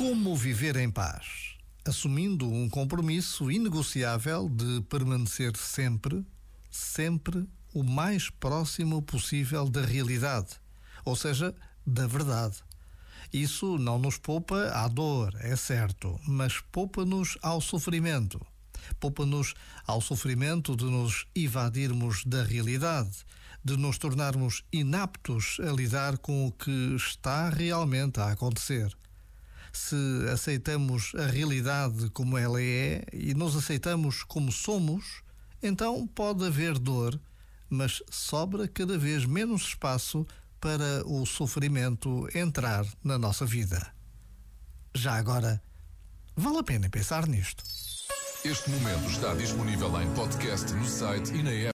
Como viver em paz? Assumindo um compromisso inegociável de permanecer sempre, sempre o mais próximo possível da realidade, ou seja, da verdade. Isso não nos poupa à dor, é certo, mas poupa-nos ao sofrimento. Poupa-nos ao sofrimento de nos evadirmos da realidade, de nos tornarmos inaptos a lidar com o que está realmente a acontecer se aceitamos a realidade como ela é e nos aceitamos como somos, então pode haver dor, mas sobra cada vez menos espaço para o sofrimento entrar na nossa vida. Já agora, vale a pena pensar nisto. Este momento está disponível em podcast no site e na app.